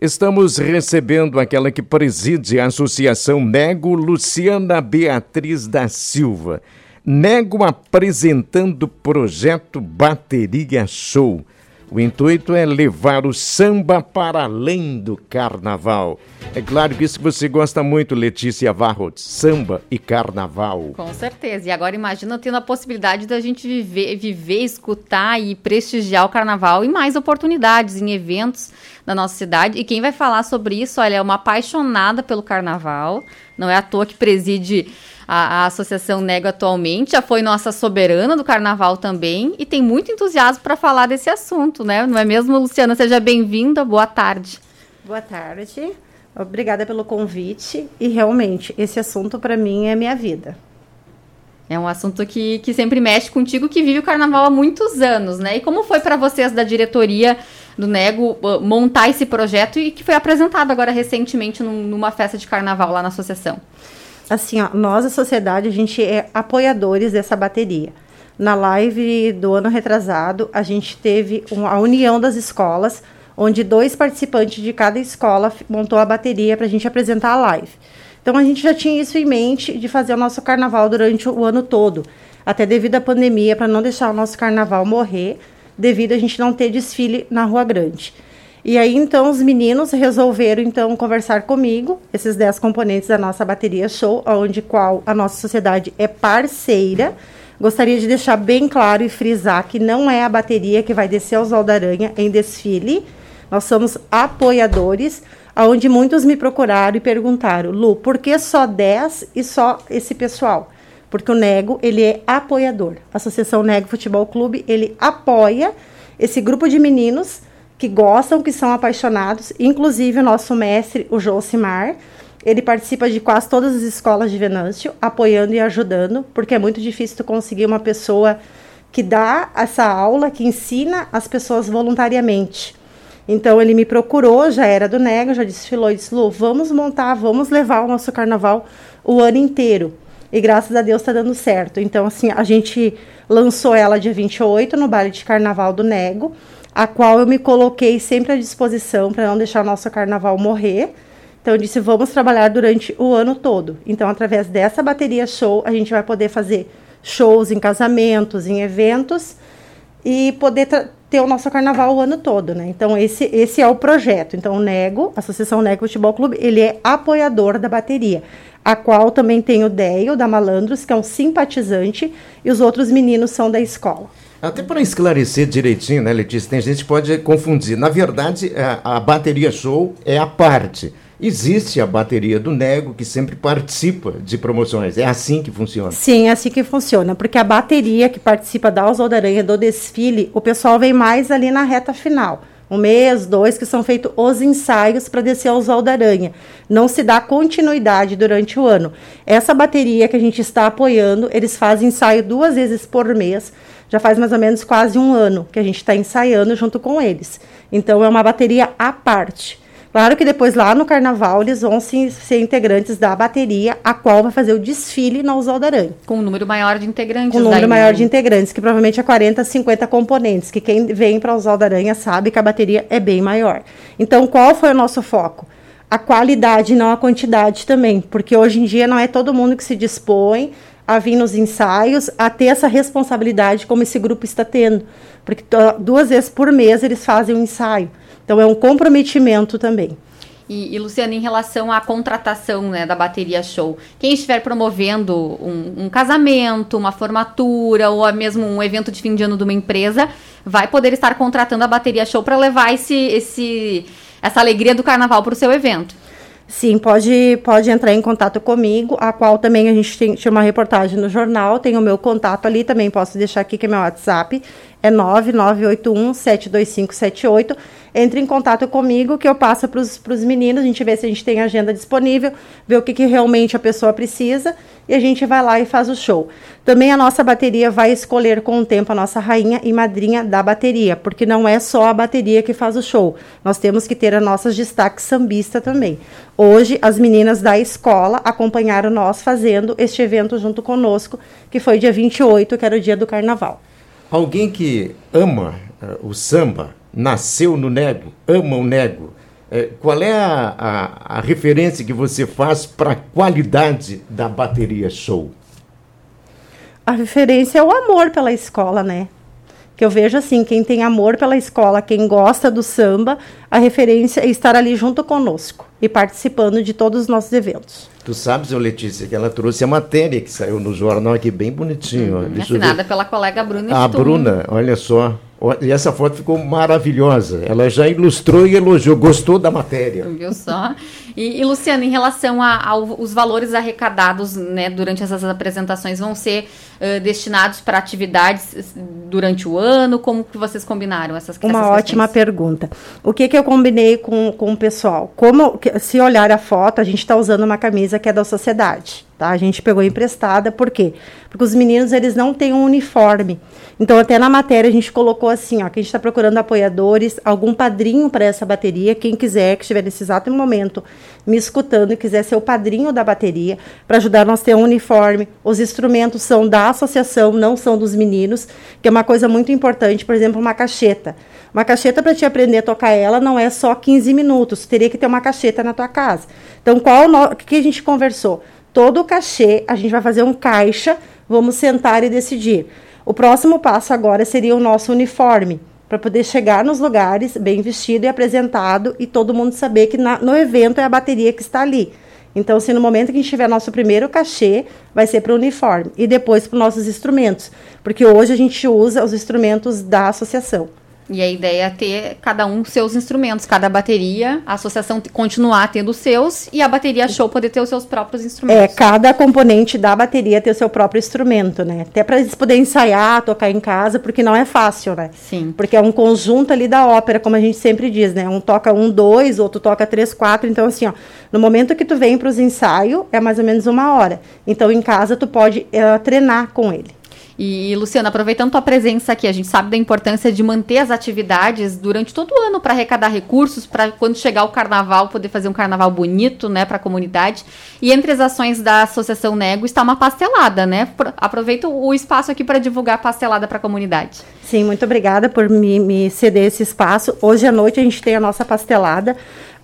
Estamos recebendo aquela que preside a Associação Nego, Luciana Beatriz da Silva. Nego apresentando o projeto Bateria Show. O intuito é levar o samba para além do carnaval. É claro que isso você gosta muito, Letícia Varros, samba e carnaval. Com certeza. E agora imagina tendo a possibilidade da gente viver, viver, escutar e prestigiar o carnaval e mais oportunidades em eventos da nossa cidade. E quem vai falar sobre isso, olha, é uma apaixonada pelo carnaval. Não é à toa que preside a, a Associação Nego atualmente, já foi nossa soberana do carnaval também e tem muito entusiasmo para falar desse assunto, né? Não é mesmo, Luciana? Seja bem-vinda, boa tarde. Boa tarde, obrigada pelo convite e realmente esse assunto para mim é minha vida. É um assunto que, que sempre mexe contigo, que vive o carnaval há muitos anos, né? E como foi para vocês da diretoria do Nego uh, montar esse projeto e que foi apresentado agora recentemente num, numa festa de carnaval lá na associação? assim, ó, nós, a sociedade, a gente é apoiadores dessa bateria. Na live do ano retrasado, a gente teve a união das escolas, onde dois participantes de cada escola montou a bateria para a gente apresentar a live. Então a gente já tinha isso em mente de fazer o nosso carnaval durante o ano todo, até devido à pandemia, para não deixar o nosso carnaval morrer, devido a gente não ter desfile na Rua Grande. E aí então os meninos resolveram então conversar comigo, esses 10 componentes da nossa bateria show, onde qual a nossa sociedade é parceira. Gostaria de deixar bem claro e frisar que não é a bateria que vai descer aos Aranha em desfile. Nós somos apoiadores, aonde muitos me procuraram e perguntaram: "Lu, por que só 10 e só esse pessoal?" Porque o Nego, ele é apoiador. A Associação Nego Futebol Clube, ele apoia esse grupo de meninos que gostam, que são apaixonados, inclusive o nosso mestre, o Josimar, ele participa de quase todas as escolas de Venâncio, apoiando e ajudando, porque é muito difícil tu conseguir uma pessoa que dá essa aula, que ensina as pessoas voluntariamente. Então ele me procurou, já era do Nego, já desfilou e disse: Lu, vamos montar, vamos levar o nosso carnaval o ano inteiro. E graças a Deus está dando certo. Então, assim, a gente lançou ela dia 28 no baile de carnaval do Nego a qual eu me coloquei sempre à disposição para não deixar o nosso carnaval morrer. Então eu disse, vamos trabalhar durante o ano todo. Então, através dessa bateria show, a gente vai poder fazer shows em casamentos, em eventos e poder ter o nosso carnaval o ano todo, né? Então esse, esse é o projeto. Então o Nego, a Associação Nego Futebol Clube, ele é apoiador da bateria, a qual também tem o Deio da Malandros, que é um simpatizante, e os outros meninos são da escola. Até para esclarecer direitinho, né, Letícia? Tem gente que pode confundir. Na verdade, a, a, bateria show é a parte. Existe a bateria do Nego que sempre participa de promoções. É assim que funciona? Sim, é assim que funciona. Porque a bateria que participa da Oswaldo Aranha do desfile, o pessoal vem mais ali na reta final um mês, dois, que são feitos os ensaios para descer ao Oswaldo Aranha. Não se dá continuidade durante o ano. Essa bateria que a gente está apoiando, eles fazem ensaio duas vezes por mês já faz mais ou menos quase um ano que a gente está ensaiando junto com eles. Então é uma bateria à parte. Claro que depois lá no carnaval eles vão ser integrantes da bateria, a qual vai fazer o desfile na Oswaldo Aranha. Com um número maior de integrantes. Com um número maior de integrantes, que provavelmente é 40, 50 componentes, que quem vem para Oswaldo Aranha sabe que a bateria é bem maior. Então qual foi o nosso foco? A qualidade, não a quantidade também, porque hoje em dia não é todo mundo que se dispõe a vir nos ensaios, a ter essa responsabilidade como esse grupo está tendo. Porque duas vezes por mês eles fazem um ensaio. Então é um comprometimento também. E, e Luciana, em relação à contratação né, da bateria show, quem estiver promovendo um, um, casamento, uma formatura ou mesmo um evento de fim de ano de uma empresa, vai poder estar contratando a bateria show para levar esse, esse, essa alegria do carnaval para o seu evento. Sim, pode, pode entrar em contato comigo, a qual também a gente tem, tinha uma reportagem no jornal, tem o meu contato ali, também posso deixar aqui que é meu WhatsApp, é 9981 72578 entre em contato comigo que eu passo para os meninos, a gente vê se a gente tem agenda disponível, vê o que, que realmente a pessoa precisa e a gente vai lá e faz o show. Também a nossa bateria vai escolher com o tempo a nossa rainha e madrinha da bateria, porque não é só a bateria que faz o show. Nós temos que ter as nossas destaques sambista também. Hoje as meninas da escola acompanharam nós fazendo este evento junto conosco, que foi dia 28, que era o dia do carnaval. Alguém que ama uh, o samba, nasceu no nego, ama o nego, é, qual é a, a, a referência que você faz para a qualidade da bateria show? A referência é o amor pela escola, né? Que eu vejo assim, quem tem amor pela escola, quem gosta do samba, a referência é estar ali junto conosco e participando de todos os nossos eventos. Tu sabes, Letícia, que ela trouxe a matéria que saiu no jornal aqui bem bonitinho. Hum, assinada pela colega Bruna. A Bruna, olha só. E essa foto ficou maravilhosa. Ela já ilustrou e elogiou, gostou da matéria. Viu só? E, e Luciana, em relação aos valores arrecadados né, durante essas apresentações, vão ser uh, destinados para atividades durante o ano? Como que vocês combinaram essas Uma essas ótima pergunta. O que, que eu combinei com, com o pessoal? Como, se olhar a foto, a gente está usando uma camisa que é da sociedade. Tá? A gente pegou emprestada, por quê? Porque os meninos eles não têm um uniforme. Então, até na matéria a gente colocou assim, ó, que a gente está procurando apoiadores, algum padrinho para essa bateria, quem quiser, que estiver nesse exato momento me escutando e quiser ser o padrinho da bateria, para ajudar nós a ter um uniforme. Os instrumentos são da associação, não são dos meninos, que é uma coisa muito importante, por exemplo, uma cacheta. Uma cacheta para te aprender a tocar ela não é só 15 minutos, teria que ter uma cacheta na tua casa. Então, qual o que a gente conversou? Todo o cachê, a gente vai fazer um caixa, vamos sentar e decidir. O próximo passo agora seria o nosso uniforme, para poder chegar nos lugares bem vestido e apresentado e todo mundo saber que na, no evento é a bateria que está ali. Então, se no momento que a gente tiver nosso primeiro cachê, vai ser para o uniforme e depois para os nossos instrumentos, porque hoje a gente usa os instrumentos da associação. E a ideia é ter cada um seus instrumentos, cada bateria, a associação continuar tendo os seus e a bateria show poder ter os seus próprios instrumentos. É, cada componente da bateria ter o seu próprio instrumento, né? Até para eles poderem ensaiar, tocar em casa, porque não é fácil, né? Sim. Porque é um conjunto ali da ópera, como a gente sempre diz, né? Um toca um, dois, outro toca três, quatro. Então, assim, ó, no momento que tu vem para os ensaios, é mais ou menos uma hora. Então, em casa, tu pode uh, treinar com ele. E, Luciana, aproveitando tua presença aqui, a gente sabe da importância de manter as atividades durante todo o ano para arrecadar recursos, para quando chegar o carnaval poder fazer um carnaval bonito, né, para a comunidade. E entre as ações da Associação Nego está uma pastelada, né? Aproveita o espaço aqui para divulgar a pastelada para a comunidade. Sim, muito obrigada por me, me ceder esse espaço. Hoje à noite a gente tem a nossa pastelada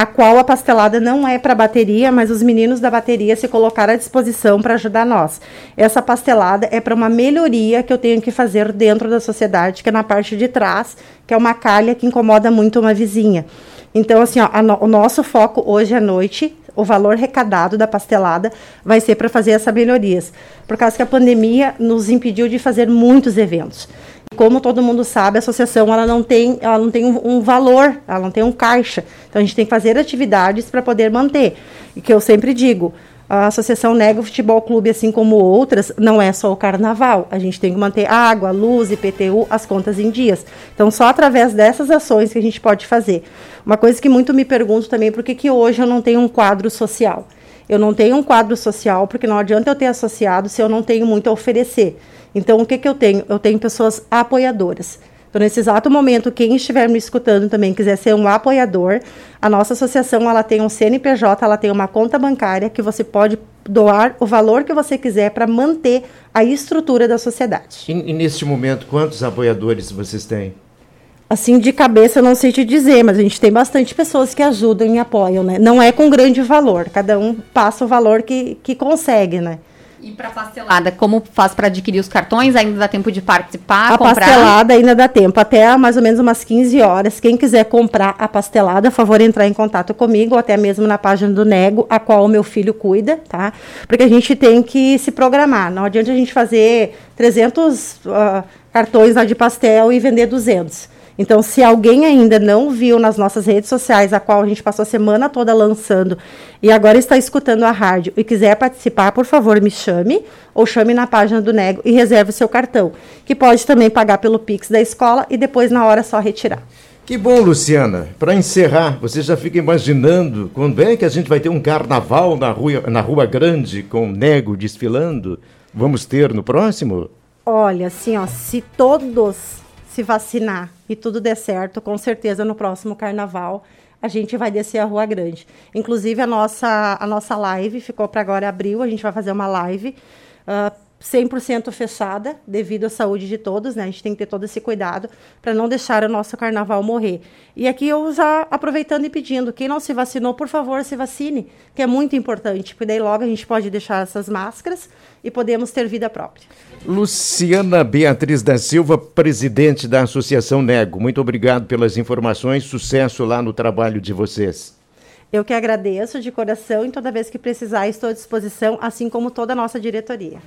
a qual a pastelada não é para bateria, mas os meninos da bateria se colocaram à disposição para ajudar nós. Essa pastelada é para uma melhoria que eu tenho que fazer dentro da sociedade, que é na parte de trás, que é uma calha que incomoda muito uma vizinha. Então, assim, ó, no, o nosso foco hoje à noite, o valor recadado da pastelada vai ser para fazer essas melhorias, por causa que a pandemia nos impediu de fazer muitos eventos. Como todo mundo sabe, a associação ela não tem, ela não tem um, um valor, ela não tem um caixa. Então a gente tem que fazer atividades para poder manter. E que eu sempre digo, a Associação Nego Futebol Clube, assim como outras, não é só o carnaval. A gente tem que manter água, luz, IPTU, as contas em dias. Então, só através dessas ações que a gente pode fazer. Uma coisa que muito me pergunto também, por que, que hoje eu não tenho um quadro social? Eu não tenho um quadro social porque não adianta eu ter associado se eu não tenho muito a oferecer. Então, o que, que eu tenho? Eu tenho pessoas apoiadoras. Então, nesse exato momento, quem estiver me escutando também quiser ser um apoiador, a nossa associação ela tem um CNPJ, ela tem uma conta bancária que você pode doar o valor que você quiser para manter a estrutura da sociedade. E, e neste momento, quantos apoiadores vocês têm? Assim, de cabeça, eu não sei te dizer, mas a gente tem bastante pessoas que ajudam e apoiam, né? Não é com grande valor, cada um passa o valor que, que consegue, né? E para pastelada, como faz para adquirir os cartões? Ainda dá tempo de participar, a comprar? Pastelada ainda dá tempo, até mais ou menos umas 15 horas. Quem quiser comprar a pastelada, a favor entrar em contato comigo, ou até mesmo na página do Nego, a qual o meu filho cuida, tá? Porque a gente tem que se programar. Não adianta a gente fazer 300 uh, cartões lá de pastel e vender 200. Então, se alguém ainda não viu nas nossas redes sociais, a qual a gente passou a semana toda lançando, e agora está escutando a rádio e quiser participar, por favor, me chame ou chame na página do Nego e reserve o seu cartão, que pode também pagar pelo Pix da escola e depois na hora só retirar. Que bom, Luciana. Para encerrar, você já fica imaginando quando é que a gente vai ter um carnaval na rua, na rua Grande com o Nego desfilando? Vamos ter no próximo? Olha, assim, ó, se todos se vacinar e tudo der certo, com certeza no próximo carnaval a gente vai descer a Rua Grande. Inclusive a nossa a nossa live ficou para agora abril, a gente vai fazer uma live uh, 100% fechada, devido à saúde de todos, né? A gente tem que ter todo esse cuidado para não deixar o nosso carnaval morrer. E aqui eu já aproveitando e pedindo, quem não se vacinou, por favor, se vacine, que é muito importante, porque daí logo a gente pode deixar essas máscaras e podemos ter vida própria. Luciana Beatriz da Silva, presidente da Associação Nego, muito obrigado pelas informações, sucesso lá no trabalho de vocês. Eu que agradeço de coração e toda vez que precisar estou à disposição, assim como toda a nossa diretoria.